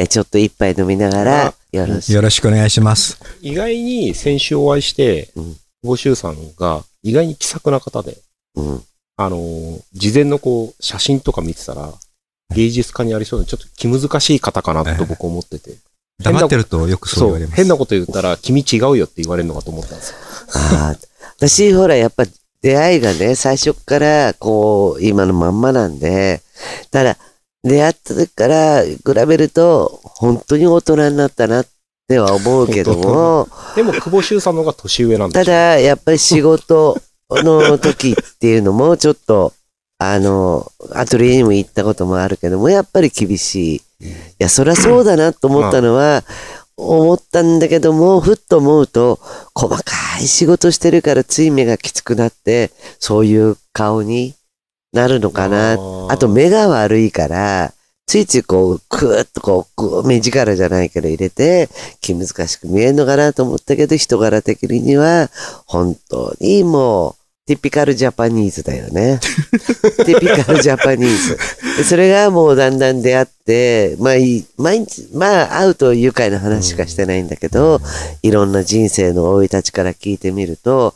えちょっと一杯飲みながら、よろしく。よろしくお願いします。意外に先週お会いしてうん、ご周さんが意外に気さくな方で、うん。あのー事前のこう、写真とか見てたら、芸術家にありそうな、ちょっと気難しい方かなと僕思ってて。黙ってるとよくそうそう言われます。変なこと言ったら、君違うよって言われるのかと思ったんですよ。ああ、私、ほら、やっぱ出会いがね、最初から、こう、今のまんまなんで、ただ、出会った時から比べると、本当に大人になったなっては思うけども、でも、久保修さんの方が年上なんでしょ？ただ、やっぱり仕事の時っていうのも、ちょっと、あの、アトリエにも行ったこともあるけども、やっぱり厳しい。いや、そりゃそうだなと思ったのは、思ったんだけども、ふっと思うと、細かい仕事してるからつい目がきつくなって、そういう顔になるのかな。ーあと目が悪いから、ついついこう、くーっとこう、目力じゃないけど入れて、気難しく見えるのかなと思ったけど、人柄的には、本当にもう、ティピカルジャパニーズだよね。ティピカルジャパニーズ。でそれがもうだんだん出会って、まあ毎日、まあ会うと愉快な話しかしてないんだけど、いろんな人生の生い立ちから聞いてみると、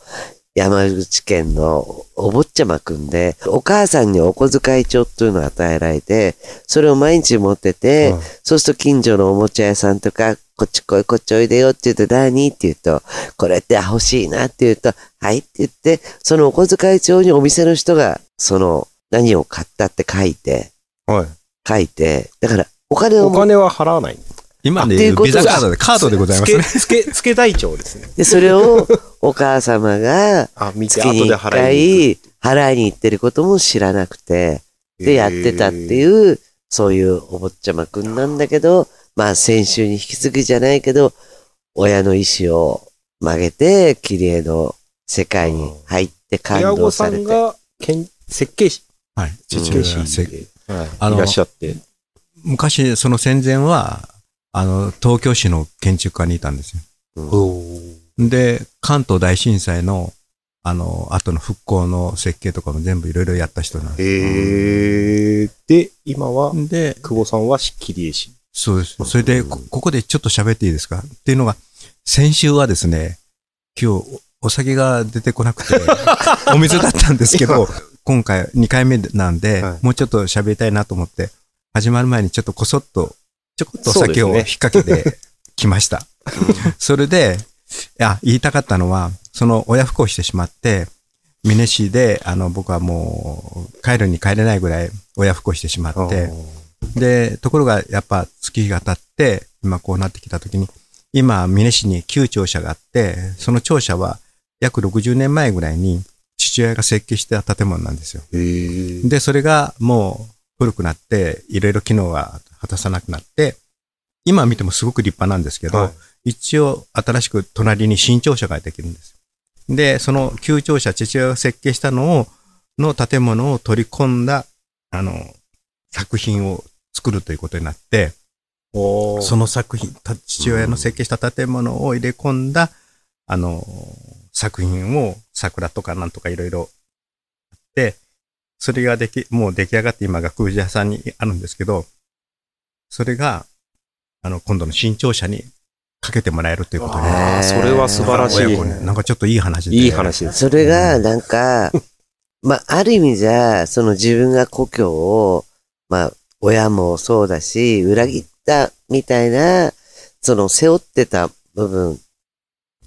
山口県のお坊ちゃまくんで、お母さんにお小遣い帳っていうのを与えられて、それを毎日持ってて、はいそうすると近所のおもちゃ屋さんとか、こっち来い、こっちおいでよって言うと、何って言うと、これって欲しいなって言うと、はいって言って、そのお小遣い帳にお店の人が、その、何を買ったって書いて、はい。書いて、だから、お金をもお金は払わない。今でビザカードで、カードでございますね。つけ、つけ、台帳ですね。で、それをお母様が あ、見て、月に一。回払いに行ってることも知らなくて、で、やってたっていう、そういうお坊ちゃまくんなんだけど、まあ先週に引き継ぎじゃないけど、親の意思を曲げて、綺麗の世界に入って感動されて。さんが、建設計士、はい。父設計士いらっしゃって。昔、その戦前は、あの、東京市の建築家にいたんですよ。で、関東大震災の、あの、後の復興の設計とかも全部いろいろやった人なんでへえ。で、今は、す。で、久保さんは切り絵師。そうです。それで、こここでちょっと喋っていいですか？っていうのが、先週はですね、今日、お酒が出てこなくて、お水だったんですけど、今回2回目なんで、はいもうちょっと喋りたいなと思って、始まる前にちょっとこそっと、ちょこっとお酒を引っ掛けてきました。そ れで、いや、言いたかったのは、その親不孝してしまって、美祢市で、あの、僕はもう、帰るに帰れないぐらい親不孝してしまって、で、ところがやっぱ月日が経って、今こうなってきたときに、今、美祢市に旧庁舎があって、その庁舎は約60年前ぐらいに父親が設計した建物なんですよ。で、それがもう古くなって、いろいろ機能が果たさなくなって、今見てもすごく立派なんですけど、はい一応新しく隣に新庁舎ができるんです。で、その旧庁舎、父親が設計したのを、の建物を取り込んだ、あの、作品を作るということになって、その作品、た父親の設計した建物を入れ込んだ、あの、作品を桜とかなんとかいろいろあって、それができ、もう出来上がって今学部屋さんにあるんですけど、それが、あの、今度の新庁舎にかけてもらえるということで、あーそれは素晴らしい親子ねなんかちょっといい話で。いい話です。それが、なんか、まあ、ある意味じゃ、その自分が故郷を、まあ、親もそうだし、裏切ったみたいな、その背負ってた部分っ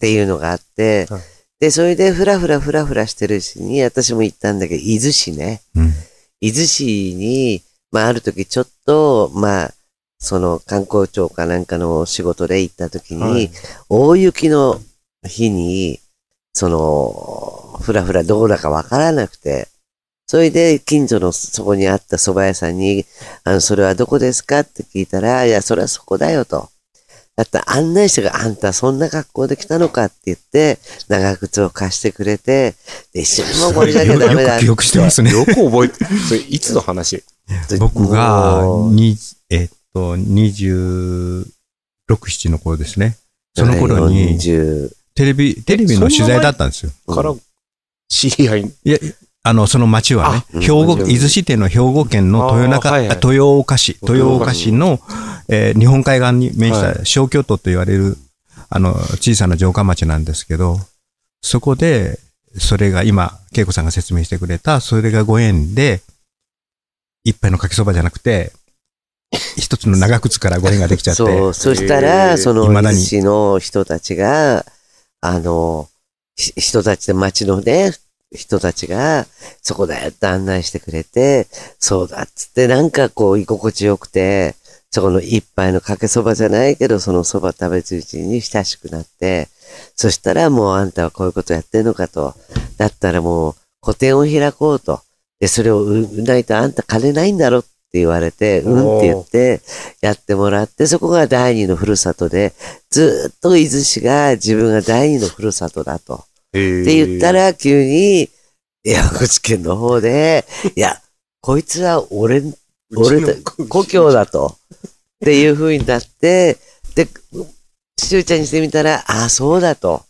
ていうのがあって、はいで、それでふらふらふらふらしてるしに、私も行ったんだけど、伊豆市ね。うん。伊豆市に、まあ、ある時ちょっと、まあ、その観光庁かなんかの仕事で行った時に、はい大雪の日に、その、ふらふらどこだかわからなくて、それで近所のそこにあった蕎麦屋さんに、あの、それはどこですかって聞いたら、いや、それはそこだよと。だって案内者があんたそんな格好で来たのかって言って、長靴を貸してくれて、で、一緒にもうこれじゃなきゃダメだ よく記憶してますね。よく覚えて、それいつの話？僕が、に、えっと、26、7の頃ですね。その頃に、40テレビ、テレビの取材だったんですよ。から知り合い。いや、あの、その町はね、あ兵庫、うん伊豆市っていうのは兵庫県の豊中、はいはい豊岡市、豊岡市の、えー日本海岸に面しはた小京都と言われる、あの、小さな城下町なんですけど、そこで、それが今、恵子さんが説明してくれた、それがご縁で、一杯のかけそばじゃなくて、一つの長靴からご縁ができちゃって、そう、そしたへら、ーその、未だに伊豆市の人たちが、あの、ひ人たちで町のね、人たちが、そこだよって案内してくれて、そうだっつって、なんかこう、居心地よくて、そこの一杯のかけそばじゃないけど、そのそば食べつうちに親しくなって、そしたらもうあんたはこういうことやってんのかと。だったらもう、個展を開こうと。で、それを売らないとあんた金ないんだろって言われて、うんって言って、やってもらって、そこが第二のふるさとで、ずっと伊豆市が自分が第二のふるさとだと。って言った、ら、急に、山口県の方で、いや、こいつは俺、俺だ、故郷だと。っていう風になって、で、しゅうちゃんにしてみたら、ああ、そうだと。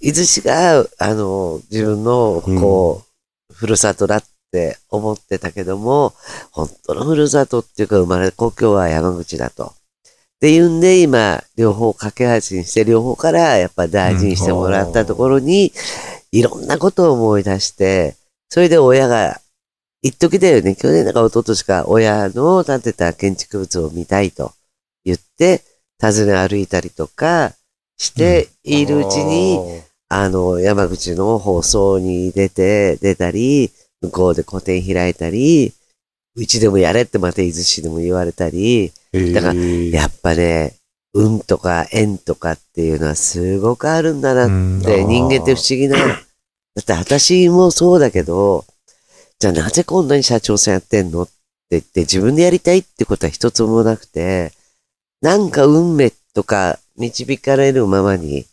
伊豆市が、あの、自分の、こう、ふるさとだって思ってたけども、本当のふるさとっていうか、生まれ故郷は山口だと。っていうんで、今、両方架け橋にして、両方からやっぱ大事にしてもらったところに、いろんなことを思い出して、それで親が、一時だよね、去年だか一昨年か、親の建てた建築物を見たいと言って、訪ね歩いたりとかしているうちに、あの、山口の放送に出て、出たり、向こうで個展開いたり、うちでもやれってまた伊豆市でも言われたり、だからやっぱね、運とか縁とかっていうのはすごくあるんだなうん。って、人間って不思議な。だって私もそうだけど、じゃあなぜこんなに社長さんやってんのって言って自分でやりたいってことは一つもなくて、なんか運命とか導かれるままに、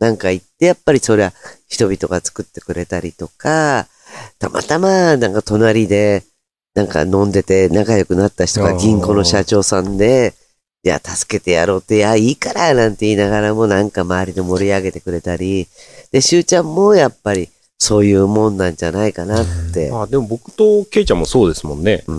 なんか言って、やっぱりそれは人々が作ってくれたりとか、たまたまなんか隣でなんか飲んでて仲良くなった人が銀行の社長さんで、いや、助けてやろうって、いや、いいから、なんて言いながらもなんか周りで盛り上げてくれたり、で、しゅうちゃんもやっぱりそういうもんなんじゃないかなって。あでも僕とケイちゃんもそうですもんね。うー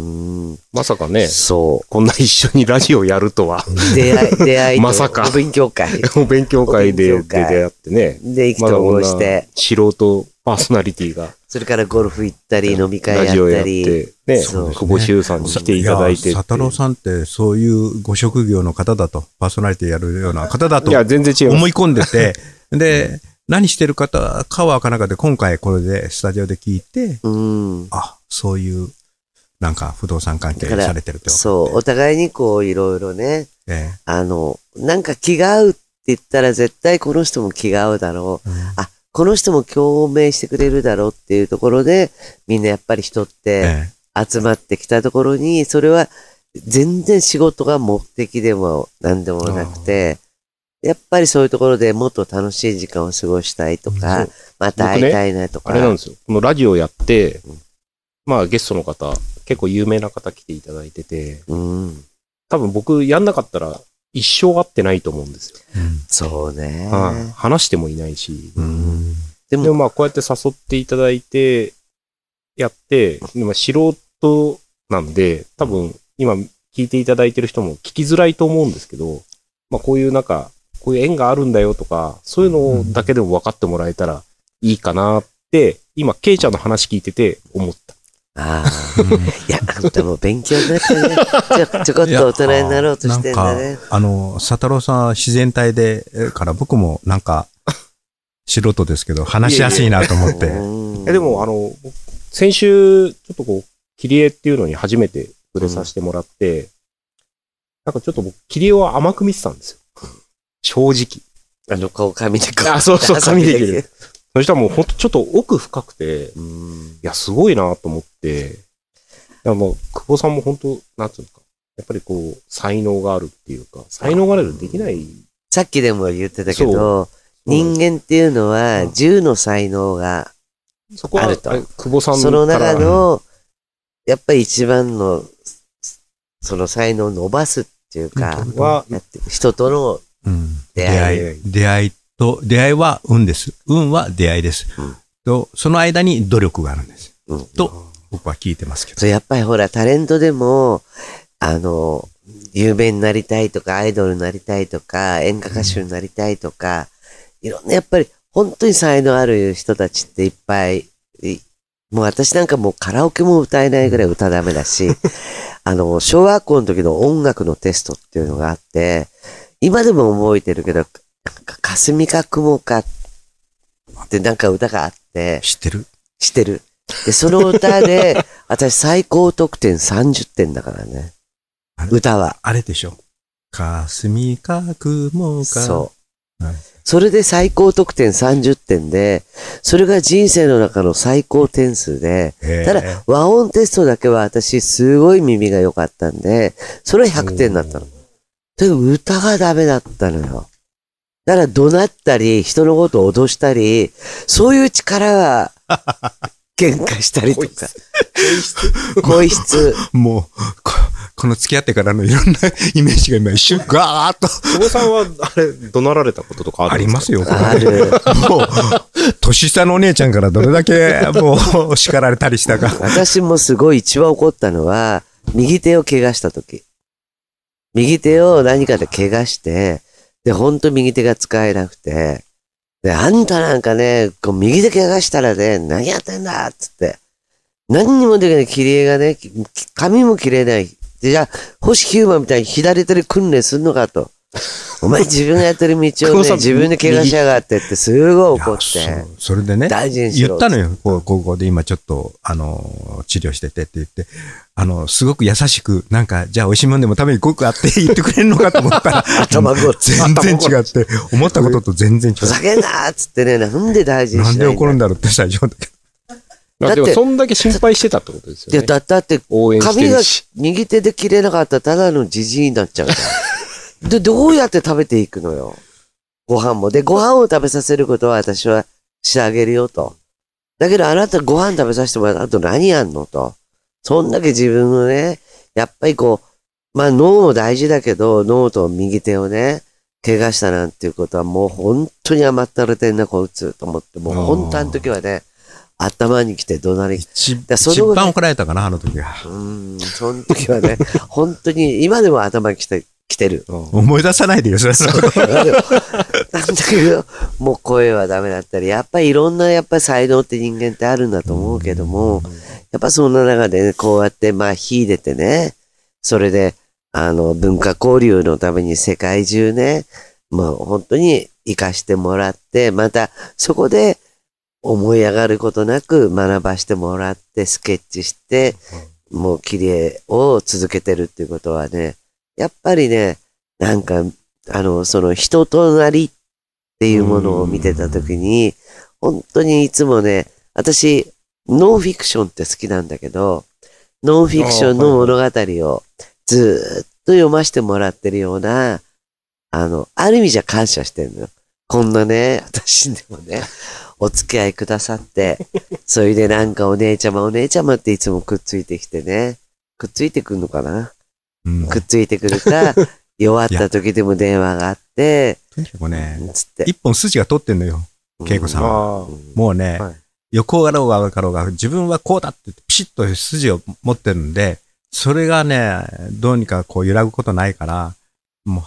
ん。まさかね、そこんな一緒にラジオやるとは。う。出会い、出会いと。まさかお勉強会。お勉強会でで出会ってね。で、意気投合して、素人パーソナリティがそれからゴルフ行ったり、飲み会やったり。て、ね、そう久保修さんに来ていただいて佐太郎さんってそういうご職業の方だと、パーソナリティやるような方だといや、全然違います。思い込んでて、で、何してる方かはわからなかった今回これでスタジオで聞いて、うん。あ、そういう、なんか不動産関係されてるってそう。お互いにこう、いろいろね、えあの、なんか気が合うって言ったら絶対この人も気が合うだろう。えうんあ、この人も共鳴してくれるだろうっていうところで、みんなやっぱり人ってえ集まってきたところに、それは全然仕事が目的でも何でもなくて、やっぱりそういうところでもっと楽しい時間を過ごしたいとか、また会いたいなとか。あれなんですよ。このラジオやってうん、まあゲストの方、結構有名な方来ていただいてて、うん。多分僕やんなかったら一生会ってないと思うんですよ。そうね。はい話してもいないし。うんうんでもでもまあこうやって誘っていただいて、やって、でも素人なんで、多分今聞いていただいてる人も聞きづらいと思うんですけど、まあこういうなんか、こういう縁があるんだよとか、そういうのだけでも分かってもらえたらいいかなって、今、ケイちゃんの話聞いてて思った。ああ。いや、あんたも勉強になったね。ちょ、ちょこっと大人になろうとしてんだねなん。か、あの、佐太郎さんは自然体で、えから僕もなんか、素人ですけど、話しやすいなと思って。うんえでも、あの、先週、ちょっとこう、切り絵っていうのに初めて触れさせてもらって、なんかちょっと僕、切り絵を甘く見てたんですよ。正直。あの、顔紙でこあそうそう紙でる。そしたらもうほんとちょっと奥深くて、うん。いや、すごいなと思って、いやもう、久保さんも本当なんつうのか、やっぱりこう、才能があるっていうか、才能があるとできない。さっきでも言ってたけど、人間っていうのはうん。10の才能が、そこは、あるとあれ久保さんその中からの、やっぱり一番の、その才能を伸ばすっていうか、人との、うん。出会い。出会いと、出会いは運です。運は出会いです。うんと、その間に努力があるんです。うん。と僕は聞いてますけど。そう、やっぱりほら、タレントでも、あの、有名になりたいとか、アイドルになりたいとか、演歌歌手になりたいとか、いろんな、やっぱり、本当に才能ある人たちっていっぱい、いもう私なんかもうカラオケも歌えないぐらい歌ダメだし、あの、小学校の時の音楽のテストっていうのがあって、今でも覚えてるけど、霞か雲かってなんか歌があって、知ってる？知ってる。で、その歌で、私最高得点30点だからね歌は。あれでしょ？霞か雲か。そう。はいそれで最高得点30点で、それが人生の中の最高点数で、ただ和音テストだけは私すごい耳が良かったんで、それは100点だったの。でも歌がダメだったのよ。だから怒鳴ったり、人のことを脅したり、そういう力は、喧嘩したりとか、声質。もう、ここの付き合ってからのいろんなイメージが今一瞬ガーッと久保さんは、あれ、怒鳴られたこととかあありるんですか？ますよ。ある。もう、年下のお姉ちゃんからどれだけもう叱られたりしたか。私もすごい一番怒ったのは、右手を怪我した時。右手を何かで怪我して、で、ほんと右手が使えなくて、で、あんたなんかね、こう右手怪我したらね、何やってんだっつって。何にもできない切り絵がね、髪も切れない。でじゃあ、星ヒューマンみたいに左手で訓練するのかと。お前自分がやってる道をね、自分で怪我しやがってってすごい怒っいやてそ。それでね、大事にしろ言ったのよ。こう、ここで今ちょっと、あの、治療しててって言って、あの、すごく優しく、なんか、じゃあ美味しいもんでも食べに行こうかって 言ってくれるのかと思ったら、頭ご全然違って、思ったことと全然違ふざけんなっつってね、なんで大事う。にしないんだなんで怒るんだろうって最初だけど。あでも、そんだけ心配してたってことですいや、よね。だだって、応援して髪が。右手で切れなかったらただのじじいになっちゃうから。で、どうやって食べていくのよ？ご飯も。で、ご飯を食べさせることは私はしてあげるよと。だけどあなたご飯食べさせてもらった後何やんのと。そんだけ自分のね、やっぱりこう、まあ脳も大事だけど、脳と右手をね、怪我したなんていうことはもう本当に甘ったれてんな、こいつと思って、もう本当あの時はね、頭に来て怒鳴り一だその一番怒られたかな、あの時は。うーん、その時はね、本当に、今でも頭に来て、来てる。思い出さないでよ、それは。なんだけど、もう声はダメだったり、やっぱりいろんなやっぱり才能って人間ってあるんだと思うけども、やっぱそんな中でね、こうやってまあ秀でてね、それで、あの、文化交流のために世界中ね、もう本当に活かしてもらって、またそこで思い上がることなく学ばしてもらって、スケッチして、もう綺麗を続けてるっていうことはね、やっぱりね、なんか、あの、その人となりっていうものを見てたときに、本当にいつもね、私、ノンフィクションって好きなんだけど、ノンフィクションの物語をずっと読ませてもらってるような、あの、ある意味じゃ感謝してるのよ。こんなね、私でもね、お付き合いくださって、それでなんかお姉ちゃまお姉ちゃまっていつもくっついてきてね、くっついてくんのかな？くっついてくるか、弱った時でも電話があって、とにかくね、つって。一本筋が通ってんのよ。恵子さんは。あもうね、はい横がろうがかろうが、自分はこうだってピシッと筋を持ってるんで、それがね、どうにかこう揺らぐことないから、もう、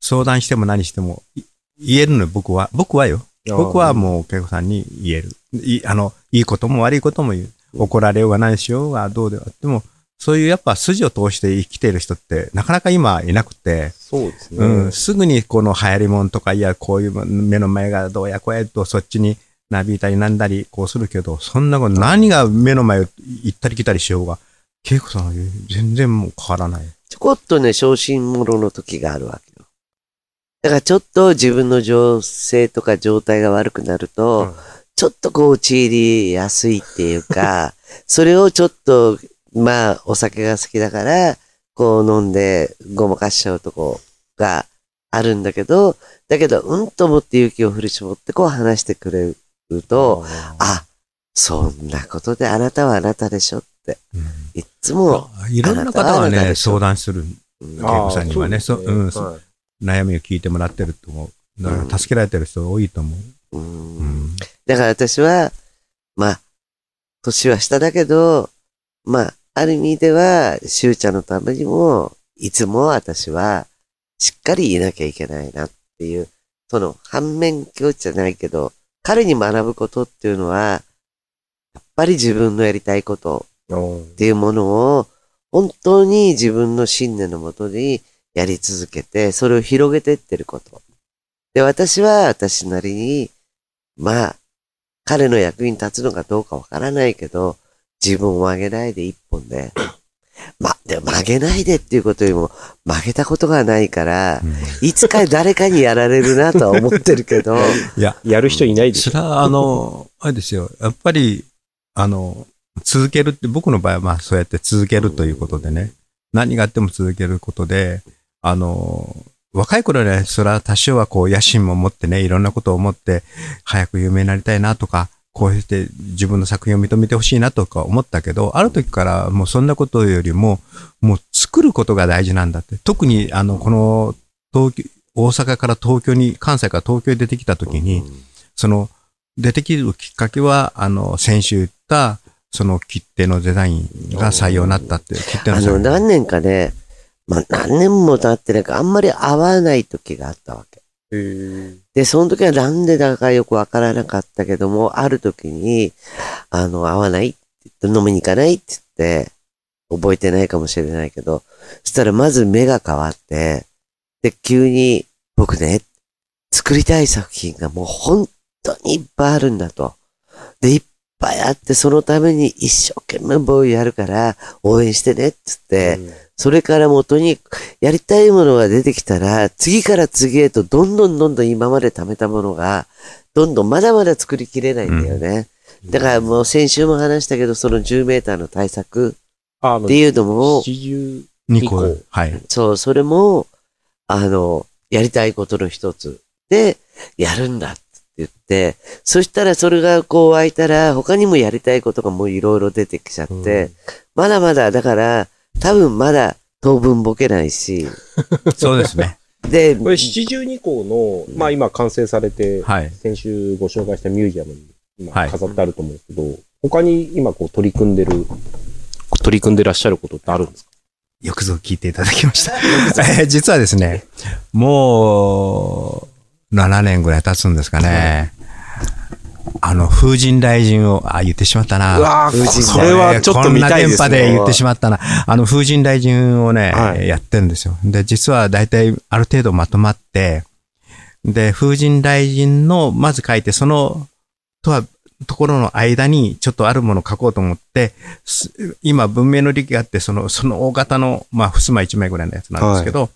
相談しても何してもい言えるのよ、僕は。僕はよ。あ僕はもう、恵子さんに言える。いあの、いいことも悪いことも言う。怒られようが何しようがどうであっても、そういうやっぱ筋を通して生きている人ってなかなか今いなくて、そうですね。うん、すぐにこの流行りもんとか、いや、こういう目の前がどうやこうやと、そっちになびいたりなんだり、こうするけど、そんなこと、何が目の前を行ったり来たりしようが、恵子さんは全然もう変わらない。ちょこっとね、昇進者の時があるわけよ。だからちょっと自分の情勢とか状態が悪くなると、うんちょっとこう陥りやすいっていうか、それをちょっと、まあ、お酒が好きだから、こう飲んでごまかしちゃうとこがあるんだけど、だけど、うんと思って勇気を振り絞ってこう話してくれると、あ、そんなことであなたはあなたでしょって、いっつも、いろんな方はがね、相談する。うん恵子さんにはね。あーそうう。ん。はい悩みを聞いてもらってると思う。だから助けられてる人多いと思う。うん。うん。だから私は、まあ、年は下だけど、まあ、ある意味では、しゅうちゃんのためにも、いつも私は、しっかりいなきゃいけないなっていう、その反面教師じゃないけど、彼に学ぶことっていうのは、やっぱり自分のやりたいことっていうものを、本当に自分の信念のもとにやり続けて、それを広げていってること。で、私は私なりに、まあ、彼の役に立つのかどうかわからないけど、自分を曲げないで一本で、ま、でも曲げないでっていうことよりも、曲げたことがないから、いつか誰かにやられるなとは思ってるけど、いや、やる人いないでしょ。それは、あの、あれですよ。やっぱり、あの、続けるって、僕の場合はまあそうやって続けるということでね、何があっても続けることで、あの、若い頃ね、それは多少はこう野心も持ってね、いろんなことを思って、早く有名になりたいなとか、こうして自分の作品を認めてほしいなとか思ったけど、ある時からもうそんなことよりも、もう作ることが大事なんだって。特にあの、この東京、大阪から東京に、関西から東京に出てきた時に、その、出てきるきっかけは、あの、先週言った、その切手のデザインが採用になったっていう、切手のあの。何年かね、まあ、何年も経ってなんかあんまり合わない時があったわけ。で、その時はなんでだかよくわからなかったけども、ある時に、あの、合わない飲みに行かないって言って、覚えてないかもしれないけど、そしたらまず目が変わって、で、急に、僕ね、作りたい作品がもう本当にいっぱいあるんだと。で、いっぱいあって、そのために一生懸命僕やるから、応援してねって言って、それから元にやりたいものが出てきたら、次から次へとどんどんどんどん今まで貯めたものが、どんどんまだまだ作りきれないんだよね。だからもう先週も話したけど、その10メーターの対策っていうのも、七十2個。はい。そう、それも、あの、やりたいことの一つで、やるんだって言って、そしたらそれがこう湧いたら、他にもやりたいことがもういろいろ出てきちゃって、まだまだ、だから、多分まだ当分ボケないし、そうですね。で、これ七十二項の、まあ今完成されて、はい。先週ご紹介したミュージアムに今はい飾ってあると思うんですけど、他に今こう取り組んでる、取り組んでらっしゃることってあるんですか？よくぞ聞いていただきました。えー 実はですね、もう、7年ぐらい経つんですかね。あの、風神雷神を、あ、言ってしまったな。わ風神それはちょっと見たいですこんな電波でね。言ってしまったな。あの、風神雷神をね、はいやってるんですよ。で、実は大体ある程度まとまって、で、風神雷神の、まず書いて、その、とは、ところの間にちょっとあるものを書こうと思って、す今文明の力があって、その、その大型の、まあ、襖一枚ぐらいのやつなんですけど、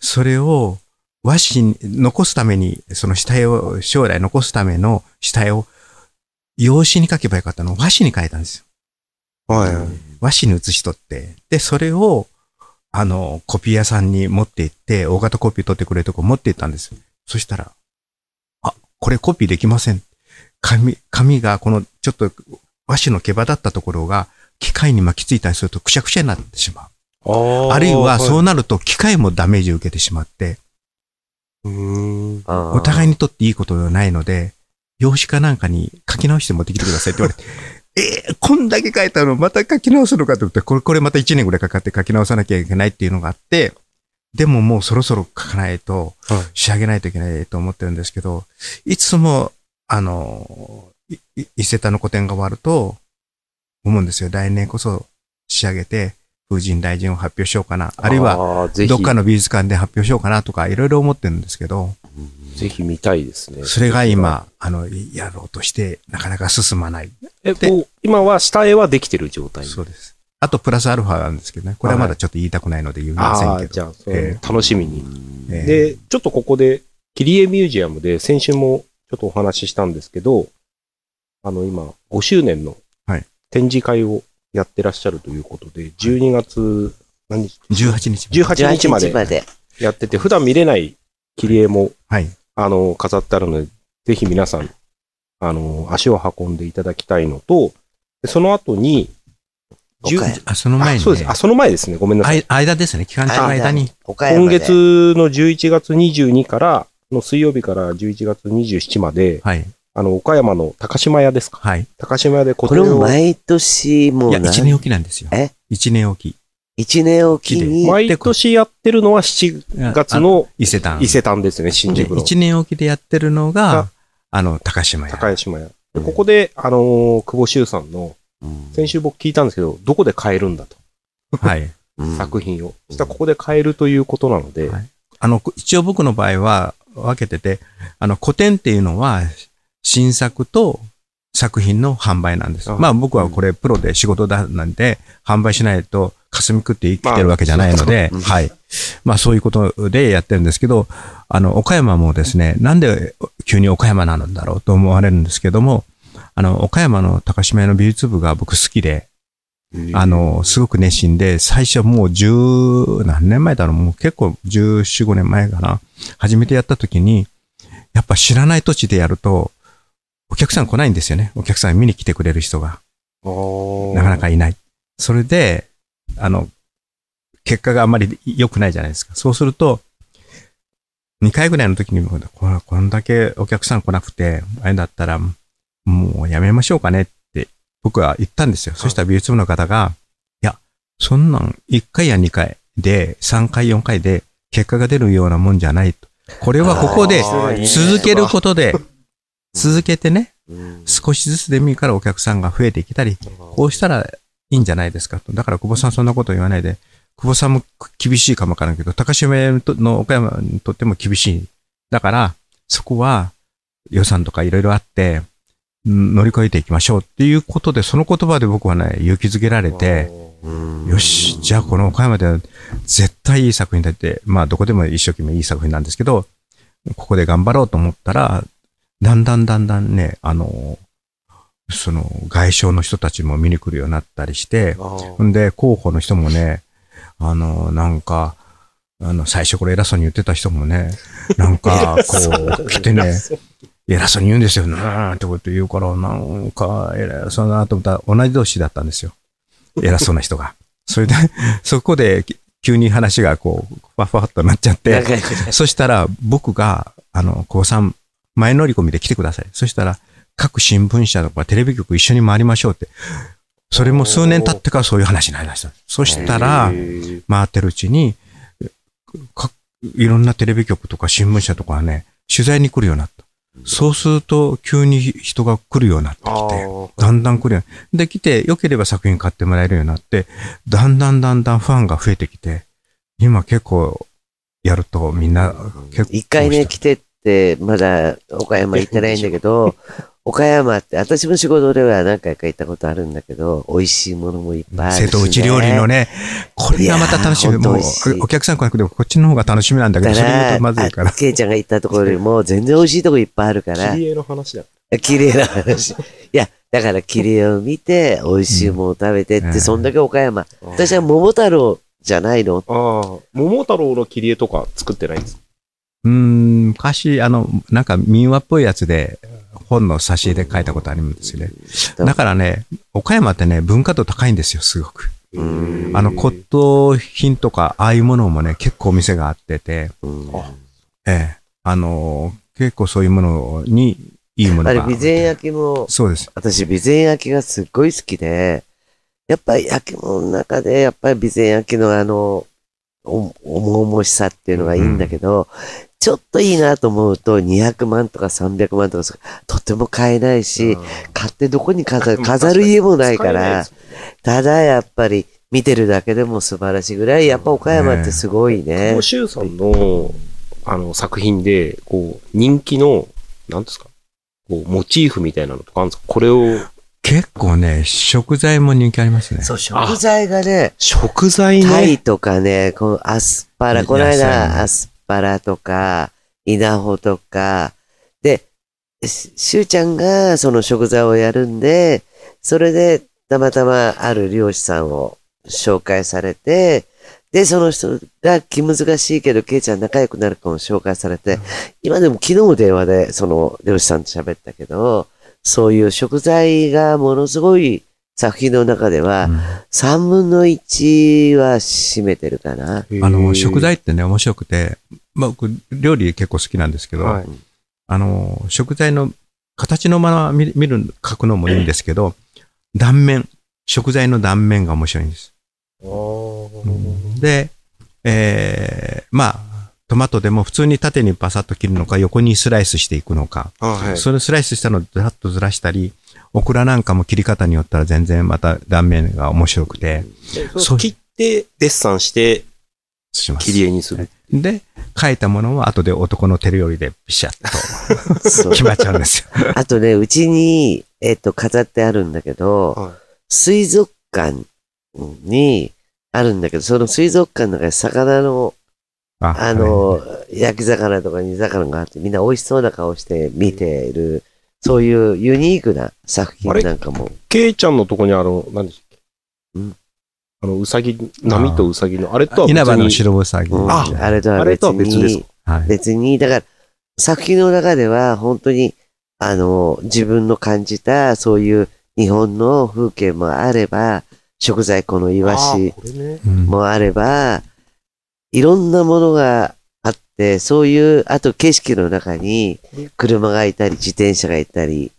それを和紙に残すために、その下絵を、将来残すための下絵を、用紙に書けばよかったのを和紙に書いたんですよ。はいはい。和紙に写し取って、で、それを、あの、コピー屋さんに持って行って、大型コピー取ってくれるとこ持って行ったんです。そしたら、あ、これコピーできません。紙、紙がこの、ちょっと和紙の毛羽だったところが、機械に巻きついたりするとくしゃくしゃになってしまう。ああるいは、そうう。なると機械もダメージを受けてしまって。おお互いにとっていいことではないので、用紙かなんかに書き直して持ってきてくださいって言われて、えーこんだけ書いたのまた書き直すのかと思って、これ、これまた1年ぐらいかかって書き直さなきゃいけないっていうのがあって、でももうそろそろ書かないと、はい仕上げないといけないと思ってるんですけど、いつも、あの、いい伊勢田の古典が終わると、思うんですよ。来年こそ仕上げて、風神大臣を発表しようかな。あるいは、どっかの美術館で発表しようかなとか、いろいろ思ってるんですけど、ぜひ見たいですね。それが今、あの、やろうとして、なかなか進まない。え、こう、今は下絵はできてる状態？そうです。あと、プラスアルファなんですけどね。これはまだちょっと言いたくないので言いませんけど。じゃあ、楽しみに。ええで、ちょっとここで、切り絵ミュージアムで先週もちょっとお話ししたんですけど、あの今、5周年のはい展示会をやってらっしゃるということで、12月、何日？18日。18日ま18日までで。やってて、普段見れない切り絵も、はい。あの、飾ってあるので、ぜひ皆さん、あの、足を運んでいただきたいのと、でその後に、10岡山あ、その前に、ね、あそうです。あ、その前ですね。ごめんなさい。間ですね。期間中の間に。今岡山で。月の11月22から、の水曜日から11月27まで、はい。あの、岡山の高島屋ですか？はい。高島屋で個これ展を、も毎年もいうや、な一年おきなんですよ。え？一年おき。一年おきに、毎年やってるのは7月の伊勢丹。伊勢丹ですね、新で宿の。一年おきでやってるのがが、あの、高島屋。高島屋。でここで、あのー久保修さんの、うん先週僕聞いたんですけど、どこで買えるんだと、はい。うん作品を。そしたらここで買えるということなので、はいあの、一応僕の場合は分けてて、あの、古典っていうのは、新作と作品の販売なんです。あまあ僕はこれプロで仕事だなんで、販売しないと霞食って生きてるわけじゃないので、まあはい。まあそういうことでやってるんですけど、あの、岡山もですね、なんで急に岡山なんだろうと思われるんですけども、あの、岡山の高島屋の美術部が僕好きで、あの、すごく熱心で、最初はもう十何年前だろう、もう結構十四五年前かな。初めてやった時に、やっぱ知らない土地でやると、お客さん来ないんですよね。お客さん見に来てくれる人が。なかなかいない。それで、あの、結果があんまり良くないじゃないですか。そうすると、2回ぐらいの時に、これこんだけお客さん来なくて、あれだったら、もうやめましょうかねって、僕は言ったんですよ。そしたら美術部の方が、いや、そんなん1回や2回で、3回4回で結果が出るようなもんじゃないと。これはここで続けることで、続けてね、うん少しずつでもいいからお客さんが増えてきたり、こうしたらいいんじゃないですかと。だから久保さんそんなこと言わないで、久保さんも厳しいかもわからんけど、高島屋の岡山にとっても厳しい。だから、そこは予算とかいろいろあって、ん乗り越えていきましょうっていうことで、その言葉で僕はね、勇気づけられて、うんよし、じゃあこの岡山では絶対いい作品だって、まあどこでも一生懸命いい作品なんですけど、ここで頑張ろうと思ったら、だんだんだんだんね、あの、その外商の人たちも見に来るようになったりして、ほんで、候補の人もね、あの、なんか、あの、最初これ偉そうに言ってた人もね、なんか、こう、来てね、偉そうに言うんですよ、なーってこと言うから、なんか、偉そうだなと思ったら、同じ同士だったんですよ。偉そうな人が。それで、そこで、急に話がこう、ふわふわっとなっちゃって、そしたら、僕が、あの、高3、前乗り込みで来てください。そしたら、各新聞社とかテレビ局一緒に回りましょうって。それも数年経ってからそういう話になりました。そしたら、回ってるうちに、かいろんなテレビ局とか新聞社とかはね、取材に来るようになった。そうすると、急に人が来るようになってきて、だんだん来るように。で、来て、良ければ作品買ってもらえるようになって、だんだんだんだんファンが増えてきて、今結構やるとみんな結構。一回ね、来て、まだ岡山行ってないんだけど、岡山って、私も仕事では何回か行ったことあるんだけど、美味しいものもいっぱいあるし、ね。瀬戸内料理のね、これがまた楽しみ。もうお客さん来なくてもこっちの方が楽しみなんだけど、それ言うとまずいからあ。ケイちゃんが行ったところよりも全然美味しいとこいっぱいあるから、切り絵の話だ。綺麗な話。いや、だから綺麗を見て、美味しいものを食べてって、うんそんだけ岡山。私は桃太郎じゃないの？ああ、桃太郎の切り絵とか作ってないんですか？うーん、昔、あの、なんか民話っぽいやつで、本の挿絵で書いたことあるんですよね。だからね、岡山ってね、文化度高いんですよ、すごく。うんあの、骨董品とか、ああいうものもね、結構お店があってて、ええ、あの、結構そういうものに、いいものが。あれ、備前焼きも、そうです。私、備前焼きがすっごい好きで、やっぱり焼き物の中で、やっぱり備前焼きのあの、お重々しさっていうのがいいんだけど、ちょっといいなと思うと、200万とか300万とかす、とても買えないし、買ってどこに飾る、飾る家もないから、ただやっぱり見てるだけでも素晴らしいぐらい、やっぱ岡山ってすごいね久保。修さんの、あの、作品で、こう、人気の、なんですかこう、モチーフみたいなのとかあるんですか？これを、結構ね、食材も人気ありますね。そう、食材がね、食材ね。タイとかね、このアスパラ、この間アスパラとか、稲穂とか、で、ししゅうちゃんがその食材をやるんで、それでたまたまある漁師さんを紹介されて、で、その人が気難しいけど、ケイちゃん仲良くなるかも紹介されて、今でも昨日も電話でその漁師さんと喋ったけど、そういう食材がものすごい作品の中では、うん。三分の一は占めてるかな。あの、食材ってね、面白くて、まあ、僕、料理結構好きなんですけど、はい。あの、食材の形のまま見見る、描くのもいいんですけど、断面、食材の断面が面白いんです。で、えー、まあ、トマトでも普通に縦にパサッと切るのか、横にスライスしていくのか、あはい。それスライスしたのをずらっとずらしたり、オクラなんかも切り方によったら全然また断面が面白くて、切って、デッサンして、します。切り絵にする。で、描いたものは後で男の手料理でピシャッと 決まっちゃうんですよ。あとね、うちに、えっ、と、飾ってあるんだけど、は水族館にあるんだけど、その水族館の中に魚の、ああの、焼き魚とか煮魚があって、みんな美味しそうな顔して見ている、そういうユニークな作品なんかも。ケイちゃんのとこにあの、何でしたっけ？うんあの、うさぎ、波とうさぎの、あれとは別に。稲葉の白ウサギ。うんああれとは別あれとは別ですに。別に、だから、作品の中では本当に、あの、自分の感じた、そういう日本の風景もあれば、食材、このイワシもあれば、いろんなものがあって、そういう、あと景色の中に、車がいたり、自転車がいたり、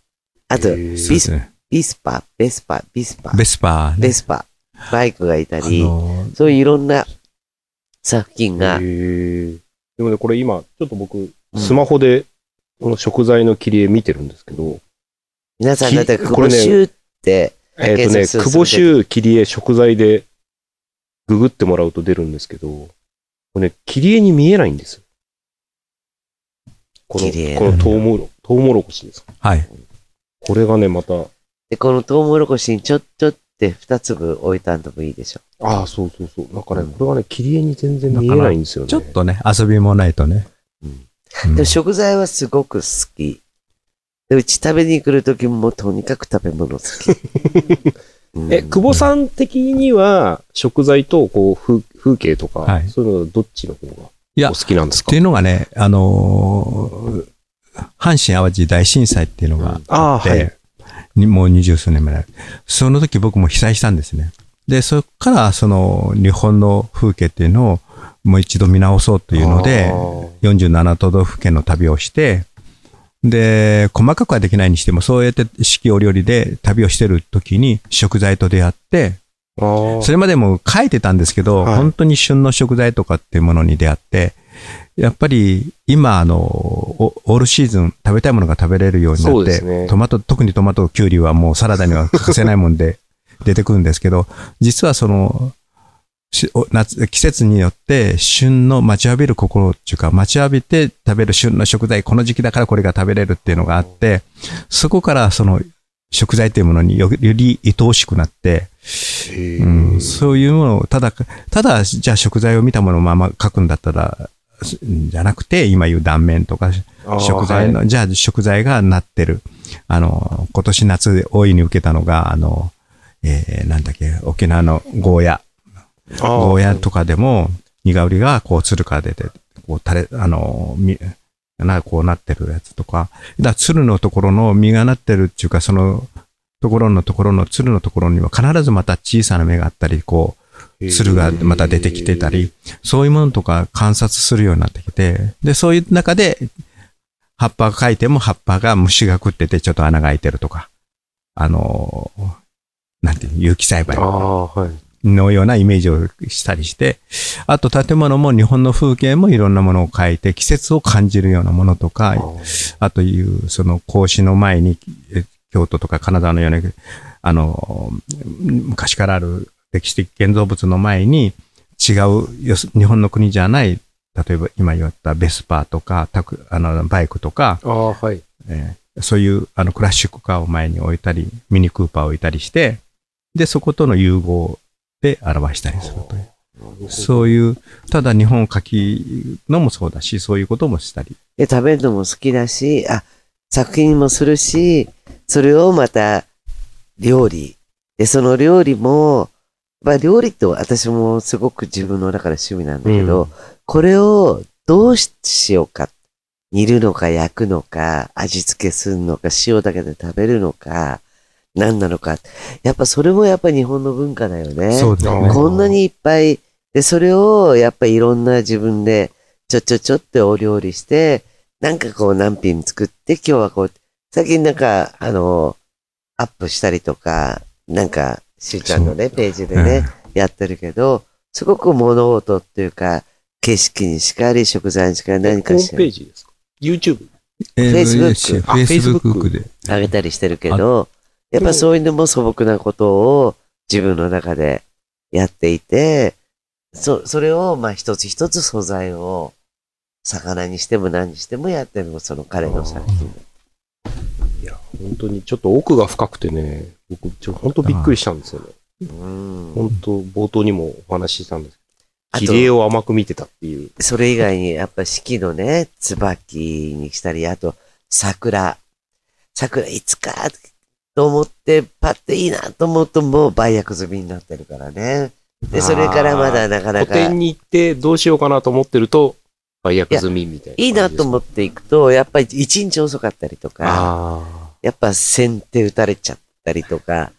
あと、へーそうですね。ビスパ、ベスパ、ビスパ、ベスパ。ベスパ、バイクがいたあり、のそういういろんな作品がへ、ーでもね、これ今、ちょっと僕、スマホで、この食材の切り絵見てるんですけど、皆さんだって、きこれね久保修って、えっ、とね、久保修切り絵食材でググってもらうと出るんですけど、これね、切り絵に見えないんですよ。この、このトウモロ、トウモロコシです。はい。これがね、また、で、このトウモロコシにちょっとって二粒置いたんでもいいでしょ。ああ、そうそうそう。なんかね、これがね、切り絵に全然見えないんですよね。ちょっとね、遊びもないとね。うんうんでも食材はすごく好き。でうち食べに来るときもとにかく食べ物好き。うんえ、久保さん的には、食材と、こう、風風景とか、はいそういうのどっちの方がいやお好きなんですか？っていうのがね、あのー阪神淡路大震災っていうのがああ、あって、はい。にもう二十数年前。その時僕も被災したんですね。で、そこからその日本の風景っていうのをもう一度見直そうというので、47都道府県の旅をして、で、細かくはできないにしても、そうやって四季折々で旅をしてる時に食材と出会って、それまでも書いてたんですけど、はい。本当に旬の食材とかっていうものに出会って、やっぱり今、あの、オオールシーズン食べたいものが食べれるようになって、ね。トマト、特にトマト、キュウリはもうサラダには欠かせないもんで 出てくるんですけど、実はその、夏、季節によって旬の待ちわびる心っていうか、待ちわびて食べる旬の食材、この時期だからこれが食べれるっていうのがあって、そこからその食材というものによより愛おしくなって、うん、そういうものを、ただ、ただ、じゃあ食材を見たものをまま書くんだったら、すじゃなくて、今言う断面とか、食材の、はいじゃあ食材がなってる。あの、今年夏で大いに受けたのが、あの、えー、なんだっけ、沖縄のゴーヤ。ゴーヤとかでも、苦売りがこう、つるから出て、こう、垂れ、あの、み、な、こうなってるやつとか。だつるのところの実がなってるっていうか、その、ところのところの、つるのところには必ずまた小さな芽があったり、こう、つるがまた出てきてたり、そういうものとか観察するようになってきて、で、そういう中で、葉っぱが描いても葉っぱが虫が食っててちょっと穴が開いてるとか、あの、なんていうの、有機栽培。のようなイメージをしたりして、あと建物も日本の風景もいろんなものを描いて、季節を感じるようなものとか、あという、その格子の前に、え京都とか金沢のような、あの、昔からある歴史的建造物の前に違う、日本の国じゃない、例えば今言ったベスパーとか、タクあのバイクとか、はい。えーそういうあのクラシックカーを前に置いたり、ミニクーパーを置いたりして、で、そことの融合で表したりするという。そういう、ただ日本を書きのもそうだし、そういうこともしたり。で、食べるのも好きだし、あ、作品もするし、それをまた料理。で、その料理も、まあ料理って私もすごく自分の中で趣味なんだけど、うんこれをどうしようか。煮るのか焼くのか、味付けするのか、塩だけで食べるのか、何なのか。やっぱそれもやっぱ日本の文化だよね。そうですね。こんなにいっぱい、で、それをやっぱりいろんな自分でちょちょちょってお料理して、なんかこう何品作って、今日はこう、最近なんか、あの、アップしたりとか、なんか、しーちゃんのね、ページでね、やってるけど、すごく物事っていうか、景色にしかり、食材にしかり何ホームかしらページですか ?YouTube? えー Facebook あ Facebook で。あげたりしてるけど、やっぱそういうのも素朴なことを自分の中でやっていて、そ、それを、まあ一つ一つ素材を、魚にしても何にしてもやってるのがその彼の作品。本当にちょっと奥が深くてね、僕、ちょ本当びっくりしたんですよね。うん。本当冒頭にもお話ししたんですあけど、切り絵と、を甘く見てたっていう。それ以外にやっぱ四季のね、椿にしたり、あと桜。桜いつかと思って、パッていいなと思うともう売約済みになってるからね。で、それからまだなかな個か。展に行ってどうしようかなと思ってると、売約済みみたいな。いいなと思っっていくと、やっぱり一日遅かったりとか、あやっぱ先手打たれちゃったりとか、